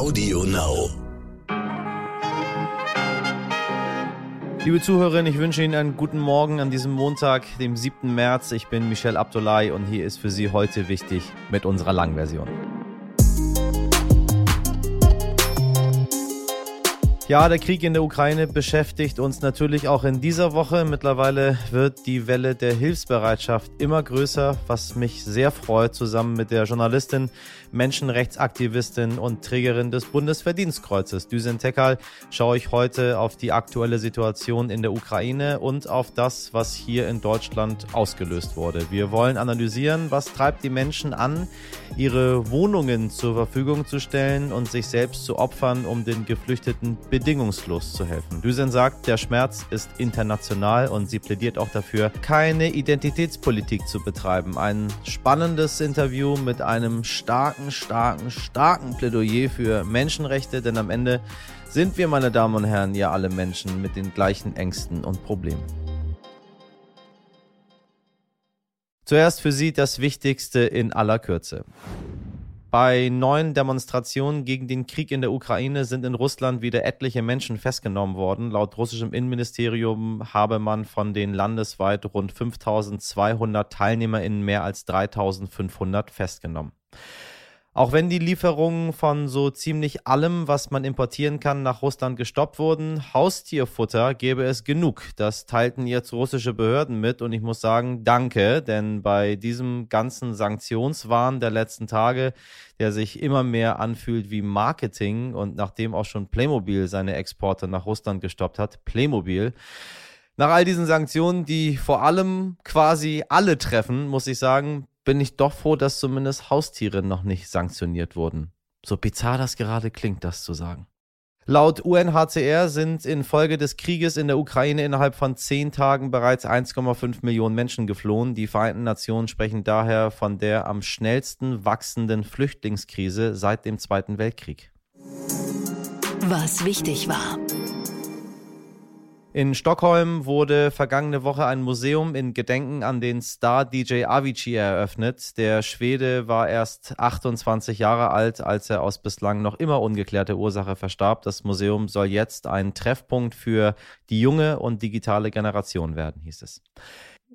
Audio Now. Liebe Zuhörerinnen, ich wünsche Ihnen einen guten Morgen an diesem Montag, dem 7. März. Ich bin Michel Abdullahi und hier ist für Sie heute wichtig mit unserer Langversion. Ja, der Krieg in der Ukraine beschäftigt uns natürlich auch in dieser Woche. Mittlerweile wird die Welle der Hilfsbereitschaft immer größer, was mich sehr freut, zusammen mit der Journalistin, Menschenrechtsaktivistin und Trägerin des Bundesverdienstkreuzes, Düsen Tekal, schaue ich heute auf die aktuelle Situation in der Ukraine und auf das, was hier in Deutschland ausgelöst wurde. Wir wollen analysieren, was treibt die Menschen an, ihre Wohnungen zur Verfügung zu stellen und sich selbst zu opfern, um den Geflüchteten bedingungslos zu helfen. Düsen sagt, der Schmerz ist international und sie plädiert auch dafür, keine Identitätspolitik zu betreiben. Ein spannendes Interview mit einem starken, starken, starken Plädoyer für Menschenrechte, denn am Ende sind wir, meine Damen und Herren, ja alle Menschen mit den gleichen Ängsten und Problemen. Zuerst für Sie das Wichtigste in aller Kürze. Bei neuen Demonstrationen gegen den Krieg in der Ukraine sind in Russland wieder etliche Menschen festgenommen worden. Laut russischem Innenministerium habe man von den landesweit rund 5200 TeilnehmerInnen mehr als 3500 festgenommen. Auch wenn die Lieferungen von so ziemlich allem, was man importieren kann, nach Russland gestoppt wurden, Haustierfutter gäbe es genug. Das teilten jetzt russische Behörden mit und ich muss sagen, danke, denn bei diesem ganzen Sanktionswahn der letzten Tage, der sich immer mehr anfühlt wie Marketing und nachdem auch schon Playmobil seine Exporte nach Russland gestoppt hat, Playmobil, nach all diesen Sanktionen, die vor allem quasi alle treffen, muss ich sagen, bin ich doch froh, dass zumindest Haustiere noch nicht sanktioniert wurden. So bizarr das gerade klingt, das zu sagen. Laut UNHCR sind infolge des Krieges in der Ukraine innerhalb von zehn Tagen bereits 1,5 Millionen Menschen geflohen. Die Vereinten Nationen sprechen daher von der am schnellsten wachsenden Flüchtlingskrise seit dem Zweiten Weltkrieg. Was wichtig war. In Stockholm wurde vergangene Woche ein Museum in Gedenken an den Star-DJ Avicii eröffnet. Der Schwede war erst 28 Jahre alt, als er aus bislang noch immer ungeklärter Ursache verstarb. Das Museum soll jetzt ein Treffpunkt für die junge und digitale Generation werden, hieß es.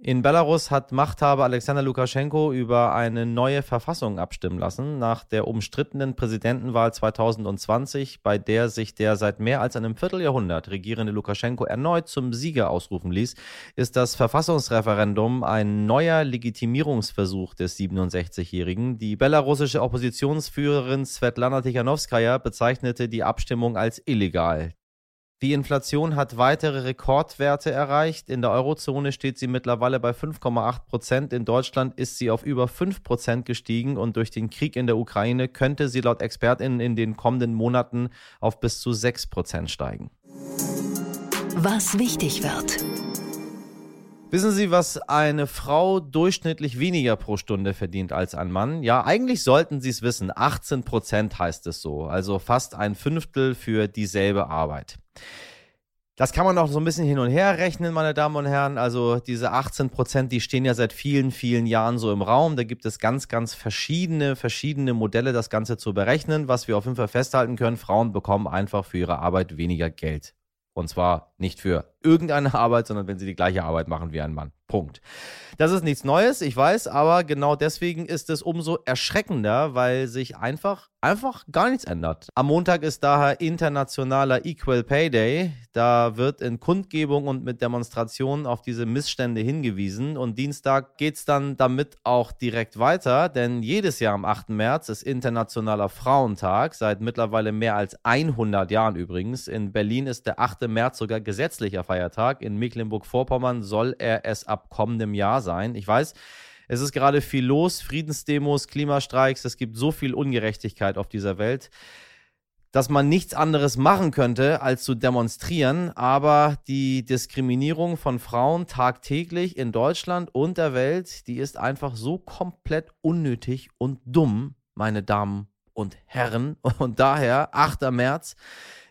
In Belarus hat Machthaber Alexander Lukaschenko über eine neue Verfassung abstimmen lassen, nach der umstrittenen Präsidentenwahl 2020, bei der sich der seit mehr als einem Vierteljahrhundert regierende Lukaschenko erneut zum Sieger ausrufen ließ, ist das Verfassungsreferendum ein neuer Legitimierungsversuch des 67-Jährigen. Die belarussische Oppositionsführerin Svetlana Tichanowskaja bezeichnete die Abstimmung als illegal. Die Inflation hat weitere Rekordwerte erreicht. In der Eurozone steht sie mittlerweile bei 5,8 Prozent. In Deutschland ist sie auf über 5 Prozent gestiegen und durch den Krieg in der Ukraine könnte sie laut Expertinnen in den kommenden Monaten auf bis zu 6 Prozent steigen. Was wichtig wird. Wissen Sie, was eine Frau durchschnittlich weniger pro Stunde verdient als ein Mann? Ja, eigentlich sollten Sie es wissen. 18 Prozent heißt es so. Also fast ein Fünftel für dieselbe Arbeit. Das kann man auch so ein bisschen hin und her rechnen, meine Damen und Herren. Also diese 18 Prozent, die stehen ja seit vielen, vielen Jahren so im Raum. Da gibt es ganz, ganz verschiedene, verschiedene Modelle, das Ganze zu berechnen. Was wir auf jeden Fall festhalten können, Frauen bekommen einfach für ihre Arbeit weniger Geld. Und zwar nicht für irgendeine Arbeit, sondern wenn sie die gleiche Arbeit machen wie ein Mann. Punkt. Das ist nichts Neues, ich weiß, aber genau deswegen ist es umso erschreckender, weil sich einfach, einfach gar nichts ändert. Am Montag ist daher internationaler Equal Pay Day. Da wird in Kundgebung und mit Demonstrationen auf diese Missstände hingewiesen. Und Dienstag geht es dann damit auch direkt weiter, denn jedes Jahr am 8. März ist Internationaler Frauentag, seit mittlerweile mehr als 100 Jahren übrigens. In Berlin ist der 8. März sogar gesetzlicher Feiertag. In Mecklenburg-Vorpommern soll er es ab kommendem Jahr sein. Ich weiß, es ist gerade viel los, Friedensdemos, Klimastreiks, es gibt so viel Ungerechtigkeit auf dieser Welt, dass man nichts anderes machen könnte, als zu demonstrieren. Aber die Diskriminierung von Frauen tagtäglich in Deutschland und der Welt, die ist einfach so komplett unnötig und dumm, meine Damen und Herren. Und daher, 8. März,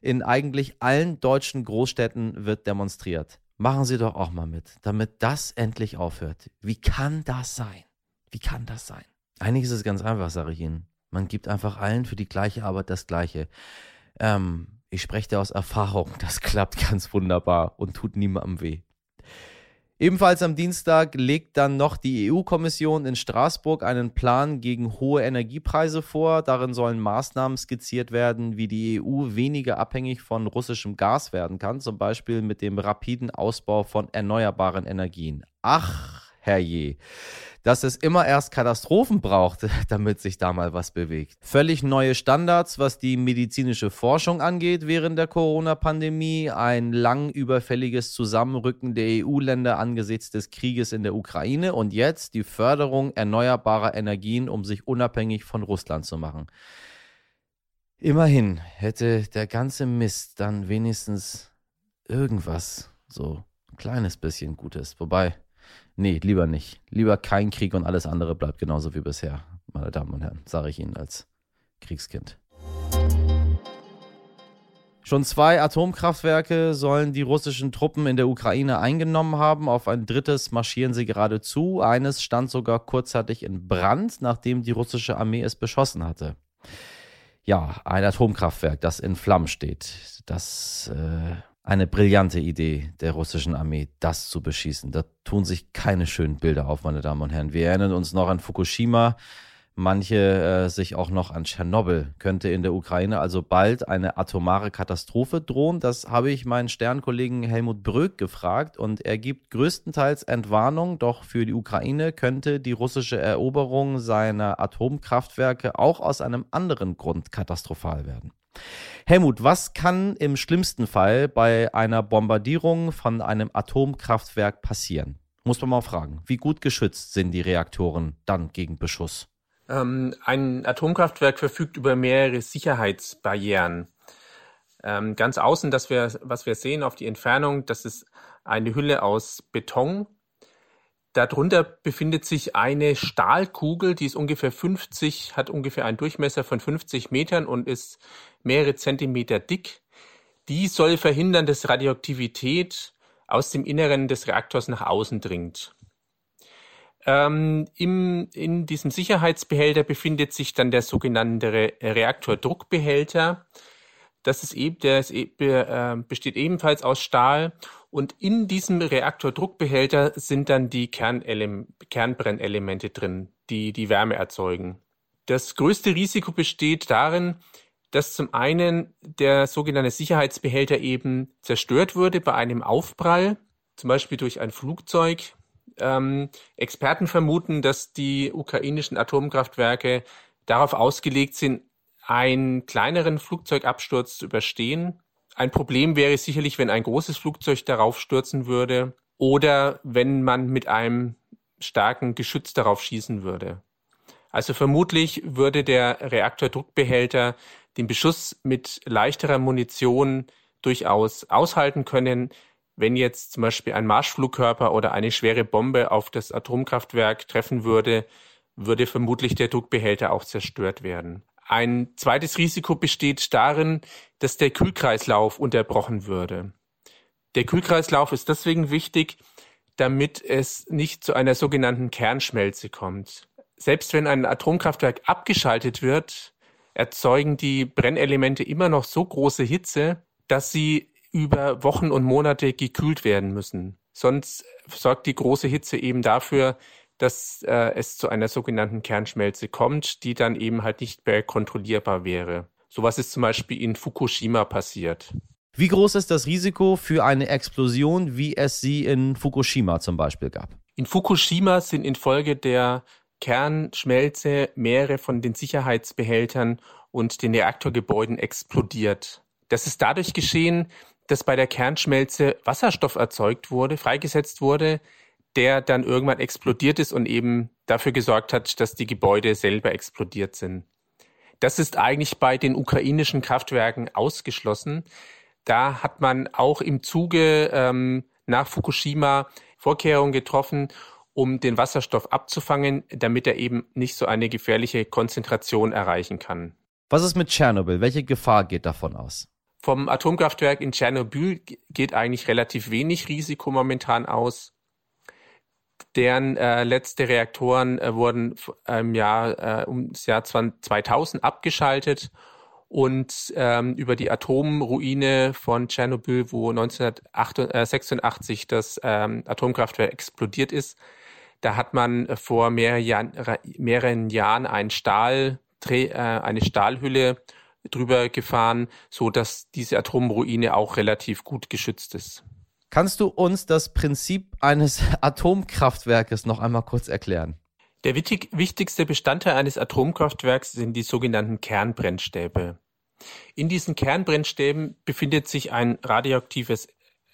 in eigentlich allen deutschen Großstädten wird demonstriert. Machen Sie doch auch mal mit, damit das endlich aufhört. Wie kann das sein? Wie kann das sein? Eigentlich ist es ganz einfach, sage ich Ihnen. Man gibt einfach allen für die gleiche Arbeit das Gleiche. Ähm, ich spreche da aus Erfahrung. Das klappt ganz wunderbar und tut niemandem weh. Ebenfalls am Dienstag legt dann noch die EU-Kommission in Straßburg einen Plan gegen hohe Energiepreise vor. Darin sollen Maßnahmen skizziert werden, wie die EU weniger abhängig von russischem Gas werden kann, zum Beispiel mit dem rapiden Ausbau von erneuerbaren Energien. Ach, herrje dass es immer erst Katastrophen braucht, damit sich da mal was bewegt. Völlig neue Standards, was die medizinische Forschung angeht während der Corona-Pandemie, ein lang überfälliges Zusammenrücken der EU-Länder angesichts des Krieges in der Ukraine und jetzt die Förderung erneuerbarer Energien, um sich unabhängig von Russland zu machen. Immerhin hätte der ganze Mist dann wenigstens irgendwas, so ein kleines bisschen Gutes. Wobei, Nee, lieber nicht. Lieber kein Krieg und alles andere bleibt genauso wie bisher, meine Damen und Herren, sage ich Ihnen als Kriegskind. Schon zwei Atomkraftwerke sollen die russischen Truppen in der Ukraine eingenommen haben. Auf ein drittes marschieren sie gerade zu. Eines stand sogar kurzzeitig in Brand, nachdem die russische Armee es beschossen hatte. Ja, ein Atomkraftwerk, das in Flammen steht. Das äh, eine brillante Idee der russischen Armee, das zu beschießen. Da tun sich keine schönen Bilder auf, meine Damen und Herren. Wir erinnern uns noch an Fukushima, manche äh, sich auch noch an Tschernobyl. Könnte in der Ukraine also bald eine atomare Katastrophe drohen? Das habe ich meinen Sternkollegen Helmut Bröck gefragt und er gibt größtenteils Entwarnung, doch für die Ukraine könnte die russische Eroberung seiner Atomkraftwerke auch aus einem anderen Grund katastrophal werden. Helmut, was kann im schlimmsten Fall bei einer Bombardierung von einem Atomkraftwerk passieren? Muss man mal fragen. Wie gut geschützt sind die Reaktoren dann gegen Beschuss? Ähm, ein Atomkraftwerk verfügt über mehrere Sicherheitsbarrieren. Ähm, ganz außen, das wir, was wir sehen auf die Entfernung, das ist eine Hülle aus Beton, Darunter befindet sich eine Stahlkugel, die ist ungefähr 50, hat ungefähr einen Durchmesser von 50 Metern und ist mehrere Zentimeter dick. Die soll verhindern, dass Radioaktivität aus dem Inneren des Reaktors nach außen dringt. Ähm, im, in diesem Sicherheitsbehälter befindet sich dann der sogenannte Re Reaktordruckbehälter. Das ist eben, der ist, äh, besteht ebenfalls aus Stahl und in diesem Reaktordruckbehälter sind dann die Kernbrennelemente drin, die die Wärme erzeugen. Das größte Risiko besteht darin, dass zum einen der sogenannte Sicherheitsbehälter eben zerstört wurde bei einem Aufprall, zum Beispiel durch ein Flugzeug. Ähm, Experten vermuten, dass die ukrainischen Atomkraftwerke darauf ausgelegt sind, einen kleineren Flugzeugabsturz zu überstehen. Ein Problem wäre sicherlich, wenn ein großes Flugzeug darauf stürzen würde oder wenn man mit einem starken Geschütz darauf schießen würde. Also vermutlich würde der Reaktordruckbehälter den Beschuss mit leichterer Munition durchaus aushalten können, wenn jetzt zum Beispiel ein Marschflugkörper oder eine schwere Bombe auf das Atomkraftwerk treffen würde, würde vermutlich der Druckbehälter auch zerstört werden. Ein zweites Risiko besteht darin, dass der Kühlkreislauf unterbrochen würde. Der Kühlkreislauf ist deswegen wichtig, damit es nicht zu einer sogenannten Kernschmelze kommt. Selbst wenn ein Atomkraftwerk abgeschaltet wird, erzeugen die Brennelemente immer noch so große Hitze, dass sie über Wochen und Monate gekühlt werden müssen. Sonst sorgt die große Hitze eben dafür, dass äh, es zu einer sogenannten Kernschmelze kommt, die dann eben halt nicht mehr kontrollierbar wäre. Sowas ist zum Beispiel in Fukushima passiert. Wie groß ist das Risiko für eine Explosion, wie es sie in Fukushima zum Beispiel gab? In Fukushima sind infolge der Kernschmelze mehrere von den Sicherheitsbehältern und den Reaktorgebäuden explodiert. Das ist dadurch geschehen, dass bei der Kernschmelze Wasserstoff erzeugt wurde, freigesetzt wurde, der dann irgendwann explodiert ist und eben dafür gesorgt hat, dass die Gebäude selber explodiert sind. Das ist eigentlich bei den ukrainischen Kraftwerken ausgeschlossen. Da hat man auch im Zuge ähm, nach Fukushima Vorkehrungen getroffen, um den Wasserstoff abzufangen, damit er eben nicht so eine gefährliche Konzentration erreichen kann. Was ist mit Tschernobyl? Welche Gefahr geht davon aus? Vom Atomkraftwerk in Tschernobyl geht eigentlich relativ wenig Risiko momentan aus. Deren äh, letzte Reaktoren äh, wurden im Jahr, äh, um das Jahr 2000 abgeschaltet und ähm, über die Atomruine von Tschernobyl, wo 1986 das ähm, Atomkraftwerk explodiert ist, da hat man vor mehrere Jahren, mehreren Jahren ein Stahl, äh, eine Stahlhülle drüber gefahren, so dass diese Atomruine auch relativ gut geschützt ist. Kannst du uns das Prinzip eines Atomkraftwerkes noch einmal kurz erklären? Der wichtigste Bestandteil eines Atomkraftwerks sind die sogenannten Kernbrennstäbe. In diesen Kernbrennstäben befindet sich ein radioaktives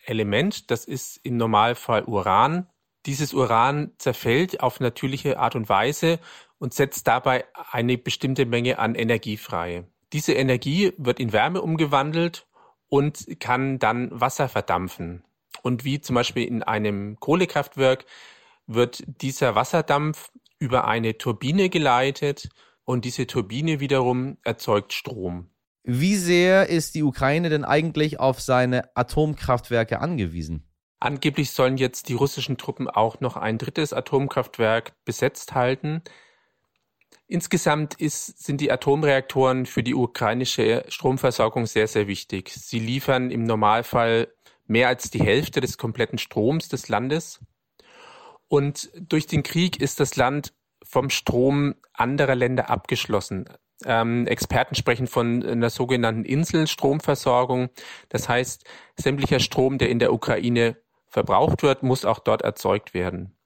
Element, das ist im Normalfall Uran. Dieses Uran zerfällt auf natürliche Art und Weise und setzt dabei eine bestimmte Menge an Energie frei. Diese Energie wird in Wärme umgewandelt und kann dann Wasser verdampfen. Und wie zum Beispiel in einem Kohlekraftwerk wird dieser Wasserdampf über eine Turbine geleitet und diese Turbine wiederum erzeugt Strom. Wie sehr ist die Ukraine denn eigentlich auf seine Atomkraftwerke angewiesen? Angeblich sollen jetzt die russischen Truppen auch noch ein drittes Atomkraftwerk besetzt halten. Insgesamt ist, sind die Atomreaktoren für die ukrainische Stromversorgung sehr, sehr wichtig. Sie liefern im Normalfall mehr als die Hälfte des kompletten Stroms des Landes. Und durch den Krieg ist das Land vom Strom anderer Länder abgeschlossen. Ähm, Experten sprechen von einer sogenannten Inselstromversorgung. Das heißt, sämtlicher Strom, der in der Ukraine verbraucht wird, muss auch dort erzeugt werden.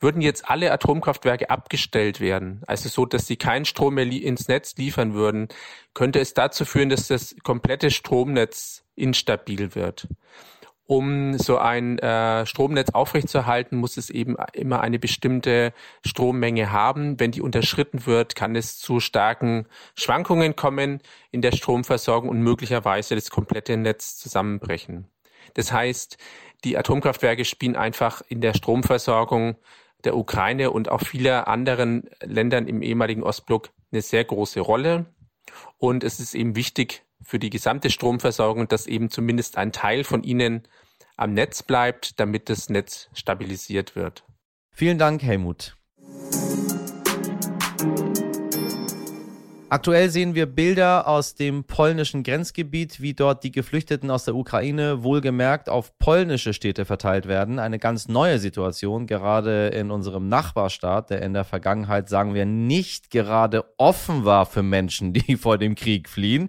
Würden jetzt alle Atomkraftwerke abgestellt werden, also so, dass sie keinen Strom mehr ins Netz liefern würden, könnte es dazu führen, dass das komplette Stromnetz instabil wird um so ein äh, Stromnetz aufrechtzuerhalten, muss es eben immer eine bestimmte Strommenge haben. Wenn die unterschritten wird, kann es zu starken Schwankungen kommen in der Stromversorgung und möglicherweise das komplette Netz zusammenbrechen. Das heißt, die Atomkraftwerke spielen einfach in der Stromversorgung der Ukraine und auch vieler anderen Ländern im ehemaligen Ostblock eine sehr große Rolle. Und es ist eben wichtig, für die gesamte Stromversorgung, dass eben zumindest ein Teil von ihnen am Netz bleibt, damit das Netz stabilisiert wird. Vielen Dank, Helmut. Aktuell sehen wir Bilder aus dem polnischen Grenzgebiet, wie dort die Geflüchteten aus der Ukraine wohlgemerkt auf polnische Städte verteilt werden. Eine ganz neue Situation, gerade in unserem Nachbarstaat, der in der Vergangenheit, sagen wir, nicht gerade offen war für Menschen, die vor dem Krieg fliehen.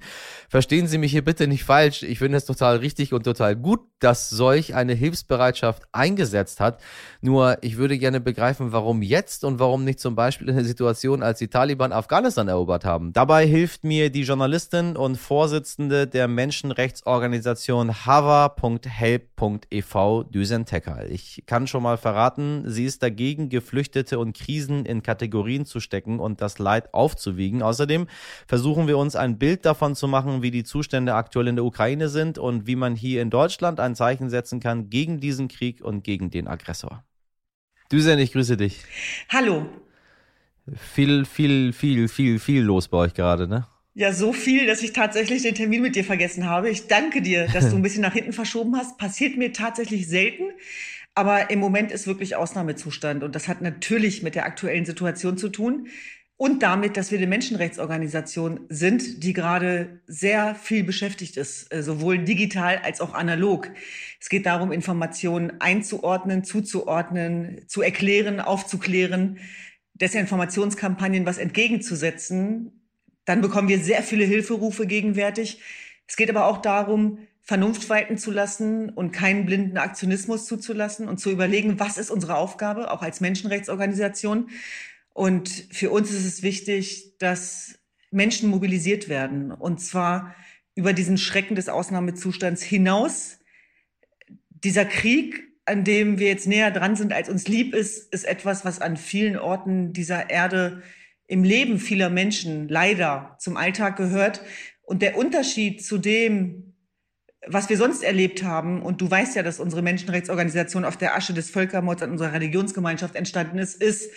Verstehen Sie mich hier bitte nicht falsch. Ich finde es total richtig und total gut, dass solch eine Hilfsbereitschaft eingesetzt hat. Nur ich würde gerne begreifen, warum jetzt und warum nicht zum Beispiel in der Situation, als die Taliban Afghanistan erobert haben. Dabei hilft mir die Journalistin und Vorsitzende der Menschenrechtsorganisation hava.help.ev Düsen Tekal. Ich kann schon mal verraten, sie ist dagegen, Geflüchtete und Krisen in Kategorien zu stecken und das Leid aufzuwiegen. Außerdem versuchen wir uns ein Bild davon zu machen, wie die Zustände aktuell in der Ukraine sind und wie man hier in Deutschland ein Zeichen setzen kann gegen diesen Krieg und gegen den Aggressor. Düsen, ich grüße dich. Hallo. Viel, viel, viel, viel, viel los bei euch gerade, ne? Ja, so viel, dass ich tatsächlich den Termin mit dir vergessen habe. Ich danke dir, dass du ein bisschen nach hinten verschoben hast. Passiert mir tatsächlich selten. Aber im Moment ist wirklich Ausnahmezustand. Und das hat natürlich mit der aktuellen Situation zu tun. Und damit, dass wir eine Menschenrechtsorganisation sind, die gerade sehr viel beschäftigt ist, äh, sowohl digital als auch analog. Es geht darum, Informationen einzuordnen, zuzuordnen, zu erklären, aufzuklären, Desinformationskampagnen was entgegenzusetzen, dann bekommen wir sehr viele Hilferufe gegenwärtig. Es geht aber auch darum, Vernunft walten zu lassen und keinen blinden Aktionismus zuzulassen und zu überlegen, was ist unsere Aufgabe, auch als Menschenrechtsorganisation. Und für uns ist es wichtig, dass Menschen mobilisiert werden und zwar über diesen Schrecken des Ausnahmezustands hinaus. Dieser Krieg an dem wir jetzt näher dran sind, als uns lieb ist, ist etwas, was an vielen Orten dieser Erde im Leben vieler Menschen leider zum Alltag gehört. Und der Unterschied zu dem, was wir sonst erlebt haben, und du weißt ja, dass unsere Menschenrechtsorganisation auf der Asche des Völkermords an unserer Religionsgemeinschaft entstanden ist, ist,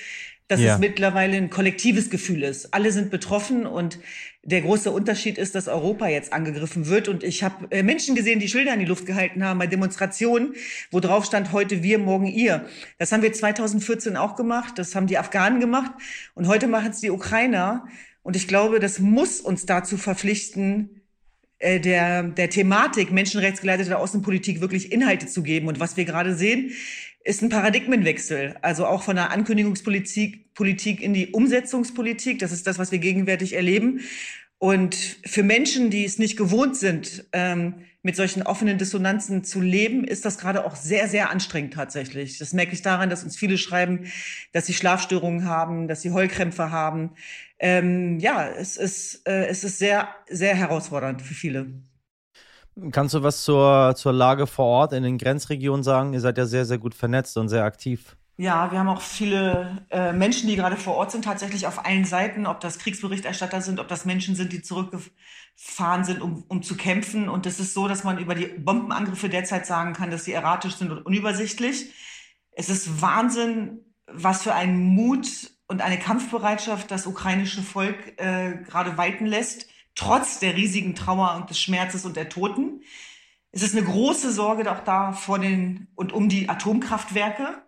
dass Ja. es mittlerweile ein kollektives Gefühl ist. Alle sind betroffen und der große Unterschied ist, dass Europa jetzt angegriffen wird. Und ich habe äh, Menschen gesehen, die Schilder in die Luft gehalten haben bei Demonstrationen, wo drauf stand, heute wir, morgen ihr. Das haben wir 2014 auch gemacht, das haben die Afghanen gemacht und heute machen es die Ukrainer. Und ich glaube, das muss uns dazu verpflichten, äh, der, der Thematik menschenrechtsgeleitete Außenpolitik wirklich Inhalte zu geben. Und was wir gerade sehen, ist ein Paradigmenwechsel. Also auch von der Ankündigungspolitik Politik in die Umsetzungspolitik. Das ist das, was wir gegenwärtig erleben. Und für Menschen, die es nicht gewohnt sind, ähm, mit solchen offenen Dissonanzen zu leben, ist das gerade auch sehr, sehr anstrengend tatsächlich. Das merke ich daran, dass uns viele schreiben, dass sie Schlafstörungen haben, dass sie Heulkrämpfe haben. Ähm, ja, es ist, äh, es ist sehr, sehr herausfordernd für viele. Kannst du was zur, zur Lage vor Ort in den Grenzregionen sagen? Ihr seid ja sehr, sehr gut vernetzt und sehr aktiv. Ja, wir haben auch viele äh, Menschen, die gerade vor Ort sind, tatsächlich auf allen Seiten, ob das Kriegsberichterstatter sind, ob das Menschen sind, die zurückgefahren sind, um, um zu kämpfen. Und es ist so, dass man über die Bombenangriffe derzeit sagen kann, dass sie erratisch sind und unübersichtlich. Es ist Wahnsinn, was für ein Mut und eine Kampfbereitschaft das ukrainische Volk äh, gerade walten lässt, trotz der riesigen Trauer und des Schmerzes und der Toten. Es ist eine große Sorge auch da vor den und um die Atomkraftwerke.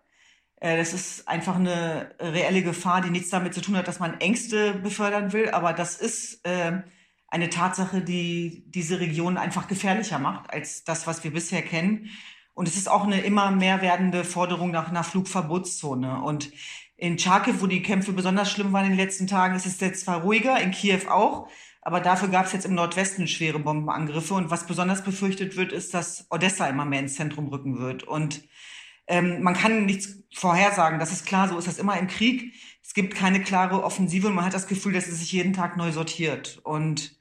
Äh, Das ist einfach eine reelle Gefahr, die nichts damit zu tun hat, dass man Ängste befördern will. Aber das ist äh, eine Tatsache, die diese Region einfach gefährlicher macht als das, was wir bisher kennen. Und es ist auch eine immer mehr werdende Forderung nach einer Flugverbotszone. Und in Charkiw, wo die Kämpfe besonders schlimm waren in den letzten Tagen, ist es jetzt zwar ruhiger, in Kiew auch. Aber dafür gab es jetzt im Nordwesten schwere Bombenangriffe. Und was besonders befürchtet wird, ist, dass Odessa immer mehr ins Zentrum rücken wird. Und ähm, man kann nichts vorhersagen, das ist klar, so ist das immer im Krieg. Es gibt keine klare Offensive und man hat das Gefühl, dass es sich jeden Tag neu sortiert. Und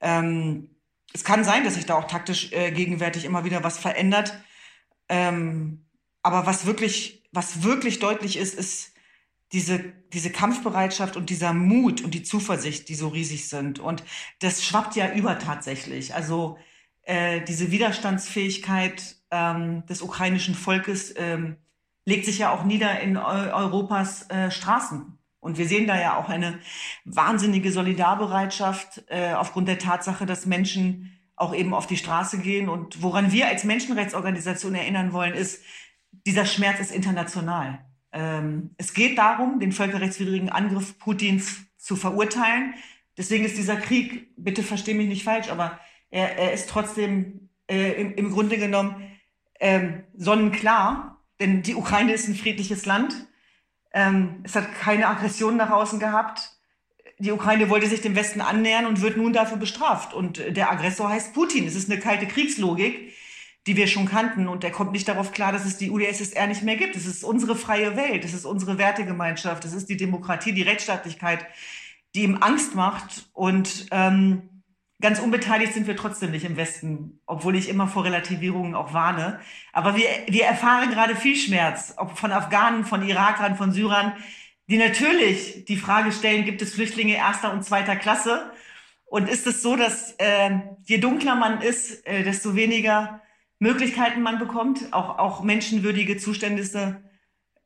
ähm, es kann sein, dass sich da auch taktisch äh, gegenwärtig immer wieder was verändert. Ähm, aber was wirklich, was wirklich deutlich ist, ist diese, diese Kampfbereitschaft und dieser Mut und die Zuversicht, die so riesig sind. Und das schwappt ja über tatsächlich. Also äh, diese Widerstandsfähigkeit ähm, des ukrainischen Volkes ähm, legt sich ja auch nieder in Eu Europas äh, Straßen. Und wir sehen da ja auch eine wahnsinnige Solidarbereitschaft äh, aufgrund der Tatsache, dass Menschen auch eben auf die Straße gehen. Und woran wir als Menschenrechtsorganisation erinnern wollen, ist, dieser Schmerz ist international. Ähm, es geht darum, den völkerrechtswidrigen Angriff Putins zu verurteilen. Deswegen ist dieser Krieg, bitte versteh mich nicht falsch, aber er, er ist trotzdem äh, im, im Grunde genommen ähm, sonnenklar, denn die Ukraine ist ein friedliches Land. Ähm, es hat keine Aggression nach außen gehabt. Die Ukraine wollte sich dem Westen annähern und wird nun dafür bestraft. Und der Aggressor heißt Putin. Es ist eine kalte Kriegslogik, die wir schon kannten. Und er kommt nicht darauf klar, dass es die UdSSR nicht mehr gibt. Es ist unsere freie Welt. Es ist unsere Wertegemeinschaft. Es ist die Demokratie, die Rechtsstaatlichkeit, die ihm Angst macht. Und ähm, ganz unbeteiligt sind wir trotzdem nicht im Westen, obwohl ich immer vor Relativierungen auch warne. Aber wir, wir erfahren gerade viel Schmerz, ob von Afghanen, von Irakern, von Syrern, die natürlich die Frage stellen, gibt es Flüchtlinge erster und zweiter Klasse? Und ist es so, dass äh, je dunkler man ist, äh, desto weniger Möglichkeiten man bekommt, auch, auch menschenwürdige Zustände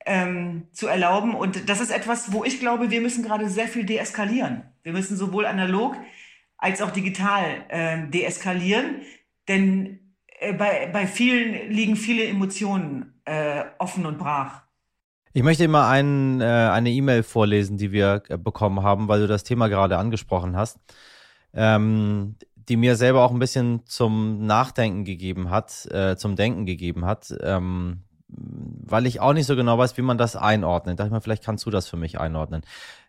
ähm, zu erlauben? Und das ist etwas, wo ich glaube, wir müssen gerade sehr viel deeskalieren. Wir müssen sowohl analog als auch digital äh, deeskalieren, denn äh, bei, bei vielen liegen viele Emotionen äh, offen und brach. Ich möchte immer ein, äh, eine E-Mail vorlesen, die wir äh, bekommen haben, weil du das Thema gerade angesprochen hast, ähm, die mir selber auch ein bisschen zum Nachdenken gegeben hat, äh, zum Denken gegeben hat, ähm, weil ich auch nicht so genau weiß, wie man das einordnet. Dachte ich mal, vielleicht kannst du das für mich einordnen.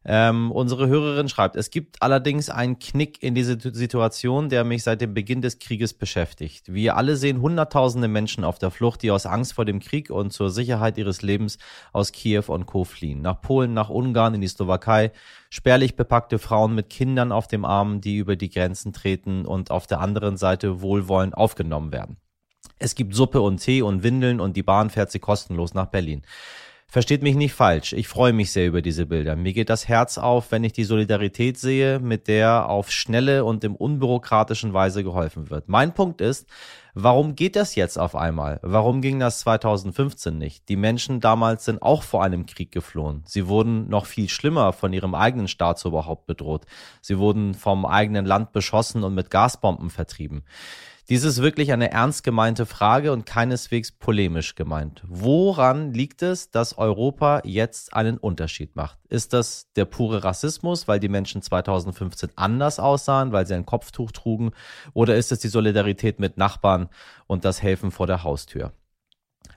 Ähm, unsere Hörerin schreibt, es gibt allerdings einen Knick in diese Situation, der mich seit dem Beginn des Krieges beschäftigt. Wir alle sehen Hunderttausende Menschen auf der Flucht, die aus Angst vor dem Krieg und zur Sicherheit ihres Lebens aus Kiew und Co. fliehen. Nach Polen, nach Ungarn, in die Slowakei. Spärlich bepackte Frauen mit Kindern auf dem Arm, die über die Grenzen treten und auf der anderen Seite wohlwollend aufgenommen werden. Es gibt Suppe und Tee und Windeln und die Bahn fährt sie kostenlos nach Berlin. Versteht mich nicht falsch, ich freue mich sehr über diese Bilder. Mir geht das Herz auf, wenn ich die Solidarität sehe, mit der auf schnelle und im unbürokratischen Weise geholfen wird. Mein Punkt ist, Warum geht das jetzt auf einmal? Warum ging das 2015 nicht? Die Menschen damals sind auch vor einem Krieg geflohen. Sie wurden noch viel schlimmer von ihrem eigenen Staatsoberhaupt bedroht. Sie wurden vom eigenen Land beschossen und mit Gasbomben vertrieben. Dies ist wirklich eine ernst gemeinte Frage und keineswegs polemisch gemeint. Woran liegt es, dass Europa jetzt einen Unterschied macht? Ist das der pure Rassismus, weil die Menschen 2015 anders aussahen, weil sie ein Kopftuch trugen? Oder ist es die Solidarität mit Nachbarn und das Helfen vor der Haustür?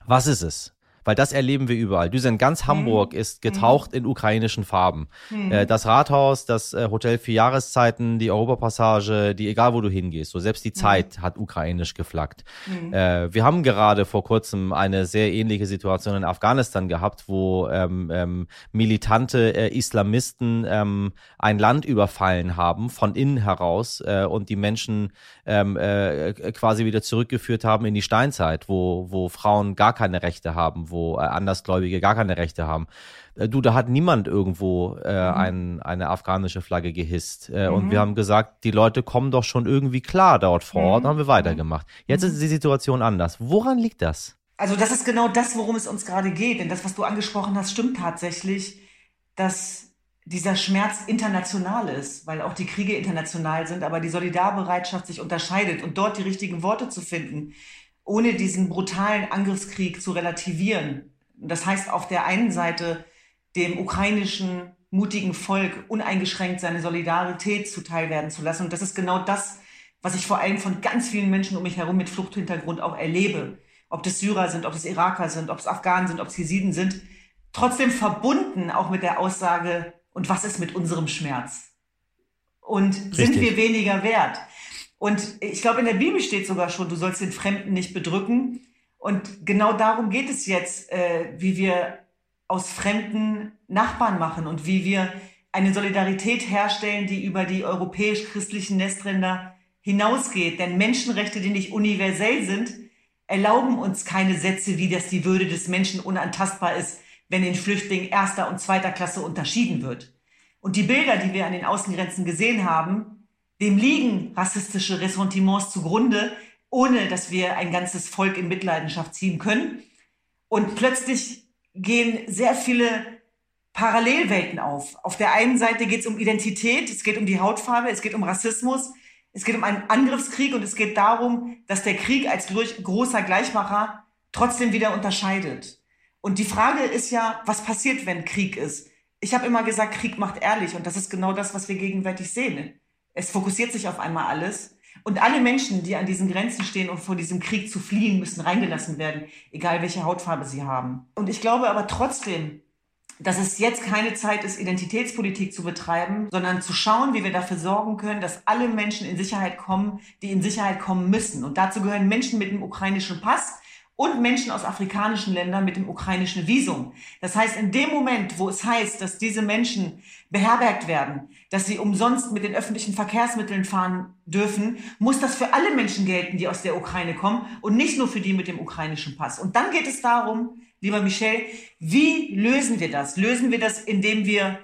Was ist es? Weil das erleben wir überall. Düsen, ganz mhm. Hamburg mhm. ist getaucht mhm. in ukrainischen Farben. Mhm. Äh, das Rathaus, das äh, Hotel für Jahreszeiten, die Europapassage, die egal wo du hingehst, so selbst die mhm. Zeit hat ukrainisch geflaggt. Mhm. Äh, wir haben gerade vor kurzem eine sehr ähnliche Situation in Afghanistan gehabt, wo ähm, ähm, militante äh, Islamisten ähm, ein Land überfallen haben von innen heraus und die Menschen ähm, äh, quasi wieder zurückgeführt haben in die Steinzeit, wo, wo Frauen gar keine Rechte haben, wo äh, Andersgläubige gar keine Rechte haben. Äh, du, da hat niemand irgendwo äh, mhm. ein, eine afghanische Flagge gehisst. Äh, mhm. Und wir haben gesagt, die Leute kommen doch schon irgendwie klar dort vor Ort. Mhm. haben wir weitergemacht. Jetzt mhm. ist die Situation anders. Woran liegt das? Also das ist genau das, worum es uns gerade geht. Denn das, was du angesprochen hast, stimmt tatsächlich, dass dieser Schmerz international ist, weil auch die Kriege international sind, aber die Solidarbereitschaft sich unterscheidet und dort die richtigen Worte zu finden, ohne diesen brutalen Angriffskrieg zu relativieren. Das heißt, auf der einen Seite dem ukrainischen mutigen Volk uneingeschränkt seine Solidarität zuteilwerden zu lassen. Und das ist genau das, was ich vor allem von ganz vielen Menschen um mich herum mit Fluchthintergrund auch erlebe. Ob das Syrer sind, ob es Iraker sind, ob es Afghanen sind, ob es Jesiden sind. Trotzdem verbunden auch mit der Aussage, und was ist mit unserem Schmerz? Und Richtig. sind wir weniger wert? Und ich glaube, in der Bibel steht sogar schon, du sollst den Fremden nicht bedrücken. Und genau darum geht es jetzt, äh, wie wir aus Fremden Nachbarn machen und wie wir eine Solidarität herstellen, die über die europäisch-christlichen Nestränder hinausgeht. Denn Menschenrechte, die nicht universell sind, erlauben uns keine Sätze wie, dass die Würde des Menschen unantastbar ist, wenn in Flüchtlingen erster und zweiter Klasse unterschieden wird. Und die Bilder, die wir an den Außengrenzen gesehen haben, dem liegen rassistische Ressentiments zugrunde, ohne dass wir ein ganzes Volk in Mitleidenschaft ziehen können. Und plötzlich gehen sehr viele Parallelwelten auf. Auf der einen Seite geht es um Identität, es geht um die Hautfarbe, es geht um Rassismus, es geht um einen Angriffskrieg und es geht darum, dass der Krieg als großer Gleichmacher trotzdem wieder unterscheidet. Und die Frage ist ja, was passiert, wenn Krieg ist? Ich habe immer gesagt, Krieg macht ehrlich und das ist genau das, was wir gegenwärtig sehen. Es fokussiert sich auf einmal alles. Und alle Menschen, die an diesen Grenzen stehen und vor diesem Krieg zu fliehen, müssen reingelassen werden, egal welche Hautfarbe sie haben. Und ich glaube aber trotzdem, dass es jetzt keine Zeit ist, Identitätspolitik zu betreiben, sondern zu schauen, wie wir dafür sorgen können, dass alle Menschen in Sicherheit kommen, die in Sicherheit kommen müssen. Und dazu gehören Menschen mit dem ukrainischen Pass, und Menschen aus afrikanischen Ländern mit dem ukrainischen Visum. Das heißt, in dem Moment, wo es heißt, dass diese Menschen beherbergt werden, dass sie umsonst mit den öffentlichen Verkehrsmitteln fahren dürfen, muss das für alle Menschen gelten, die aus der Ukraine kommen und nicht nur für die mit dem ukrainischen Pass. Und dann geht es darum, lieber Michel, wie lösen wir das? Lösen wir das, indem wir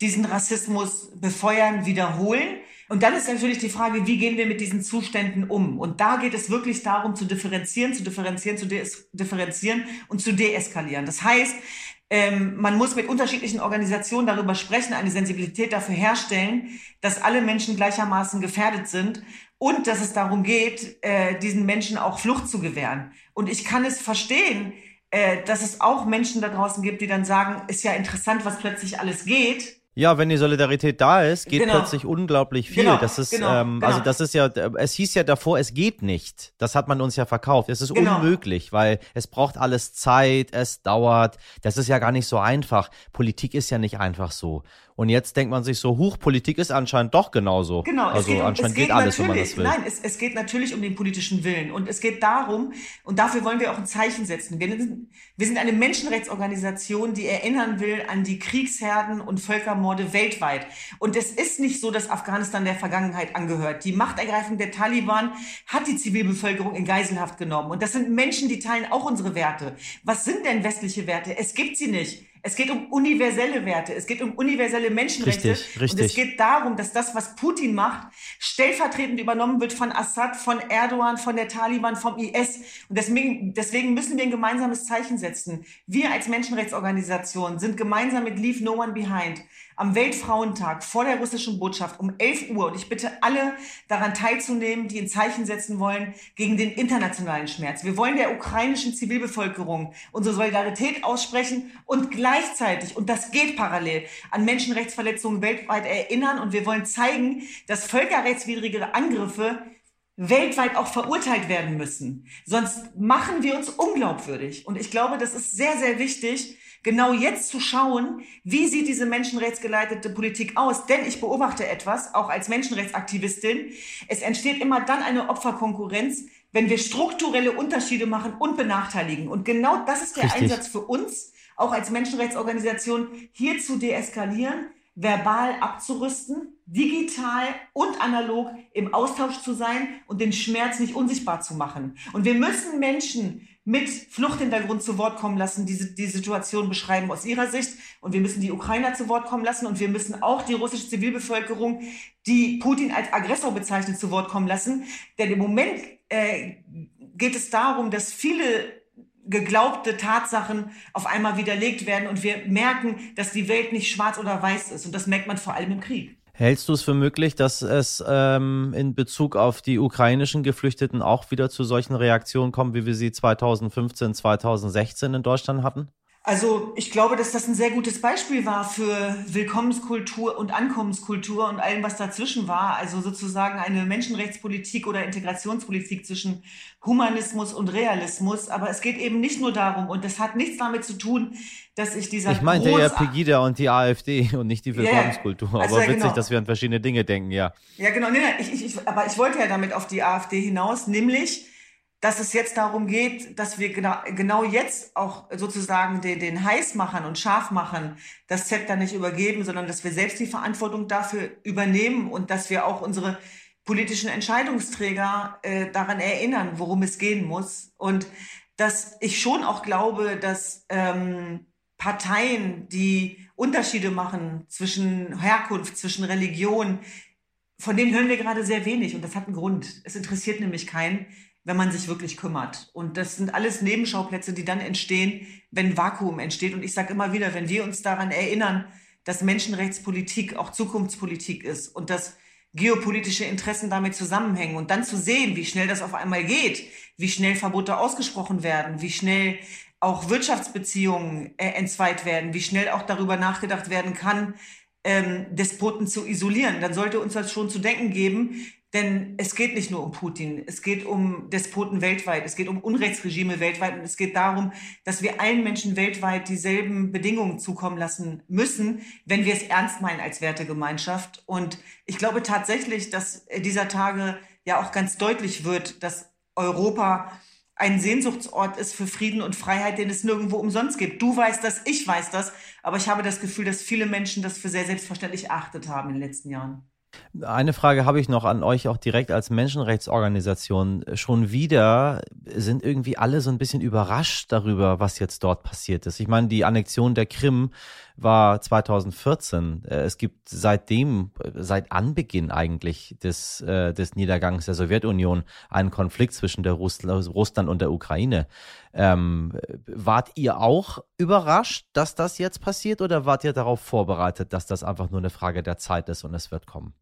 diesen Rassismus befeuern, wiederholen? Und dann ist natürlich die Frage, wie gehen wir mit diesen Zuständen um? Und da geht es wirklich darum, zu differenzieren, zu differenzieren, zu differenzieren und zu deeskalieren. Das heißt, ähm, man muss mit unterschiedlichen Organisationen darüber sprechen, eine Sensibilität dafür herstellen, dass alle Menschen gleichermaßen gefährdet sind und dass es darum geht, äh, diesen Menschen auch Flucht zu gewähren. Und ich kann es verstehen, äh, dass es auch Menschen da draußen gibt, die dann sagen, ist ja interessant, was plötzlich alles geht. Ja, wenn die Solidarität da ist, geht genau. plötzlich unglaublich viel. Genau, das ist, genau, ähm, also genau. das ist ja, es hieß ja davor, es geht nicht. Das hat man uns ja verkauft. Es ist genau. unmöglich, weil es braucht alles Zeit, es dauert. Das ist ja gar nicht so einfach. Politik ist ja nicht einfach so. Und jetzt denkt man sich so, huch, Politik ist anscheinend doch genauso. Genau, also geht, anscheinend geht, geht alles, wenn man das will. Nein, es, es geht natürlich um den politischen Willen. Und es geht darum, und dafür wollen wir auch ein Zeichen setzen. Wir sind, wir sind eine Menschenrechtsorganisation, die erinnern will an die Kriegsherden und Völkermorde weltweit. Und es ist nicht so, dass Afghanistan der Vergangenheit angehört. Die Machtergreifung der Taliban hat die Zivilbevölkerung in Geiselhaft genommen. Und das sind Menschen, die teilen auch unsere Werte. Was sind denn westliche Werte? Es gibt sie nicht. Es geht um universelle Werte, es geht um universelle Menschenrechte. Richtig, richtig. Und es geht darum, dass das, was Putin macht, stellvertretend übernommen wird von Assad, von Erdogan, von der Taliban, vom IS. Und deswegen, deswegen müssen wir ein gemeinsames Zeichen setzen. Wir als Menschenrechtsorganisation sind gemeinsam mit Leave No One Behind am Weltfrauentag vor der russischen Botschaft um 11 Uhr. Und ich bitte alle daran teilzunehmen, die ein Zeichen setzen wollen gegen den internationalen Schmerz. Wir wollen der ukrainischen Zivilbevölkerung unsere Solidarität aussprechen und gleichzeitig, und das geht parallel, an Menschenrechtsverletzungen weltweit erinnern. Und wir wollen zeigen, dass völkerrechtswidrige Angriffe weltweit auch verurteilt werden müssen. Sonst machen wir uns unglaubwürdig. Und ich glaube, das ist sehr, sehr wichtig, genau jetzt zu schauen, wie sieht diese menschenrechtsgeleitete Politik aus. Denn ich beobachte etwas, auch als Menschenrechtsaktivistin. Es entsteht immer dann eine Opferkonkurrenz, wenn wir strukturelle Unterschiede machen und benachteiligen. Und genau das ist der Richtig. Einsatz für uns, auch als Menschenrechtsorganisation, hier zu deeskalieren, verbal abzurüsten, digital und analog im Austausch zu sein und den Schmerz nicht unsichtbar zu machen. Und wir müssen Menschen mit Fluchthintergrund zu Wort kommen lassen, die die Situation beschreiben aus ihrer Sicht. Und wir müssen die Ukrainer zu Wort kommen lassen. Und wir müssen auch die russische Zivilbevölkerung, die Putin als Aggressor bezeichnet, zu Wort kommen lassen. Denn im Moment äh, geht es darum, dass viele geglaubte Tatsachen auf einmal widerlegt werden und wir merken, dass die Welt nicht schwarz oder weiß ist. Und das merkt man vor allem im Krieg. Hältst du es für möglich, dass es ähm, in Bezug auf die ukrainischen Geflüchteten auch wieder zu solchen Reaktionen kommt, wie wir sie 2015, 2016 in Deutschland hatten? Also ich glaube, dass das ein sehr gutes Beispiel war für Willkommenskultur und Ankommenskultur und allem, was dazwischen war. Also sozusagen eine Menschenrechtspolitik oder Integrationspolitik zwischen Humanismus und Realismus. Aber es geht eben nicht nur darum, und das hat nichts damit zu tun, dass ich dieser Ich meinte ja Pegida und die AfD und nicht die Willkommenskultur. also Aber ja, witzig, genau. dass wir an verschiedene Dinge denken, ja. Ja, genau. Nee, ich, ich, aber ich wollte ja damit auf die AfD hinaus, nämlich, dass es jetzt darum geht, dass wir genau, genau jetzt auch sozusagen den, den Heißmachern und Scharfmachern das Zepter nicht übergeben, sondern dass wir selbst die Verantwortung dafür übernehmen und dass wir auch unsere politischen Entscheidungsträger äh, daran erinnern, worum es gehen muss. Und dass ich schon auch glaube, dass ähm, Parteien, die Unterschiede machen zwischen Herkunft, zwischen Religion, von denen hören wir gerade sehr wenig und das hat einen Grund. Es interessiert nämlich keinen, wenn man sich wirklich kümmert. Und das sind alles Nebenschauplätze, die dann entstehen, wenn Vakuum entsteht. Und ich sage immer wieder, wenn wir uns daran erinnern, dass Menschenrechtspolitik auch Zukunftspolitik ist und dass geopolitische Interessen damit zusammenhängen und dann zu sehen, wie schnell das auf einmal geht, wie schnell Verbote ausgesprochen werden, wie schnell auch Wirtschaftsbeziehungen äh, entzweit werden, wie schnell auch darüber nachgedacht werden kann, ähm, Despoten zu isolieren, dann sollte uns das schon zu denken geben, denn es geht nicht nur um Putin, es geht um Despoten weltweit, es geht um Unrechtsregime weltweit und es geht darum, dass wir allen Menschen weltweit dieselben Bedingungen zukommen lassen müssen, wenn wir es ernst meinen als Wertegemeinschaft. Und ich glaube tatsächlich, dass dieser Tage ja auch ganz deutlich wird, dass Europa ein Sehnsuchtsort ist für Frieden und Freiheit, den es nirgendwo umsonst gibt. Du weißt das, ich weiß das, aber ich habe das Gefühl, dass viele Menschen das für sehr selbstverständlich erachtet haben in den letzten Jahren. Eine Frage habe ich noch an euch auch direkt als Menschenrechtsorganisation. Schon wieder sind irgendwie alle so ein bisschen überrascht darüber, was jetzt dort passiert ist. Ich meine, die Annexion der Krim war 2014. Äh, Es gibt seitdem, äh, seit Anbeginn eigentlich des, äh, des Niedergangs der Sowjetunion einen Konflikt zwischen der Russ Russland und der Ukraine. Ähm, wart ihr auch überrascht, dass das jetzt passiert oder wart ihr darauf vorbereitet, dass das einfach nur eine Frage der Zeit ist und es wird kommen?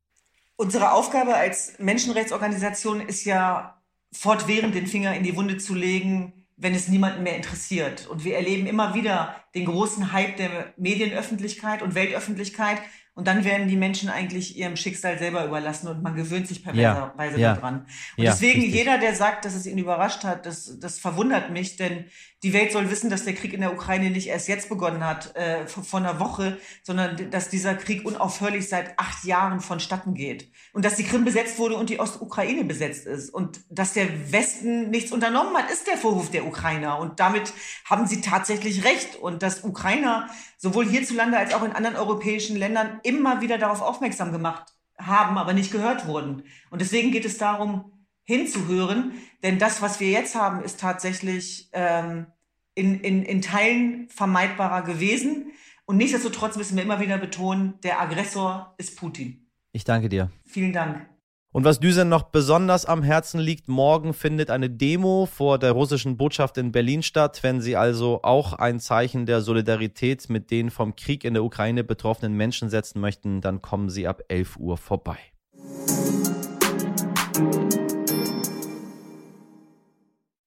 Unsere Aufgabe als Menschenrechtsorganisation ist ja fortwährend den Finger in die Wunde zu legen, wenn es niemanden mehr interessiert. Und wir erleben immer wieder den großen Hype der Medienöffentlichkeit und Weltöffentlichkeit. Und dann werden die Menschen eigentlich ihrem Schicksal selber überlassen und man gewöhnt sich perverserweise Ja, ja. daran. Und Ja, deswegen, richtig. jeder, der sagt, dass es ihn überrascht hat, das, das verwundert mich, denn die Welt soll wissen, dass der Krieg in der Ukraine nicht erst jetzt begonnen hat, äh, vor, einer Woche, sondern dass dieser Krieg unaufhörlich seit acht Jahren vonstatten geht. Und dass die Krim besetzt wurde und die Ostukraine besetzt ist. Und dass der Westen nichts unternommen hat, ist der Vorwurf der Ukrainer. Und damit haben sie tatsächlich recht. Und dass Ukrainer sowohl hierzulande als auch in anderen europäischen Ländern immer wieder darauf aufmerksam gemacht haben, aber nicht gehört wurden. Und deswegen geht es darum, hinzuhören, denn das, was wir jetzt haben, ist tatsächlich ähm, in, in, in Teilen vermeidbarer gewesen. Und nichtsdestotrotz müssen wir immer wieder betonen, der Aggressor ist Putin. Ich danke dir. Vielen Dank. Und was Düsen noch besonders am Herzen liegt, morgen findet eine Demo vor der russischen Botschaft in Berlin statt. Wenn Sie also auch ein Zeichen der Solidarität mit den vom Krieg in der Ukraine betroffenen Menschen setzen möchten, dann kommen Sie ab 11 Uhr vorbei.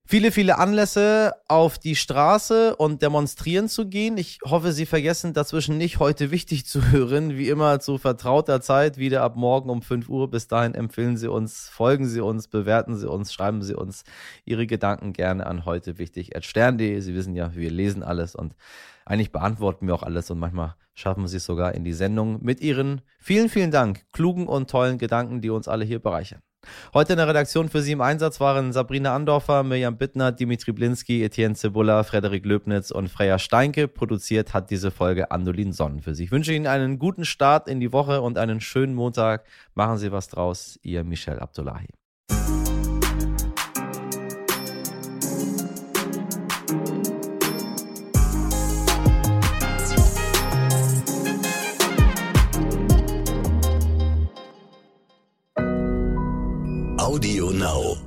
Viele, viele Anlässe auf die Straße und demonstrieren zu gehen. Ich hoffe, Sie vergessen dazwischen nicht, heute wichtig zu hören. Wie immer zu vertrauter Zeit, wieder ab morgen um 5 Uhr. Bis dahin empfehlen Sie uns, folgen Sie uns, bewerten Sie uns, schreiben Sie uns Ihre Gedanken gerne an heute wichtig. Sie wissen ja, wir lesen alles und eigentlich beantworten wir auch alles und manchmal schaffen Sie es sogar in die Sendung mit Ihren vielen, vielen Dank, klugen und tollen Gedanken, die uns alle hier bereichern. Heute in der Redaktion für Sie im Einsatz waren Sabrina Andorfer, Mirjam Bittner, Dimitri Blinski, Etienne Cebula, Frederik Löbnitz und Freya Steinke. Produziert hat diese Folge Andolin Sonnen für Sie. Ich wünsche Ihnen einen guten Start in die Woche und einen schönen Montag. Machen Sie was draus. Ihr Michel Abdullahi. Audio Now.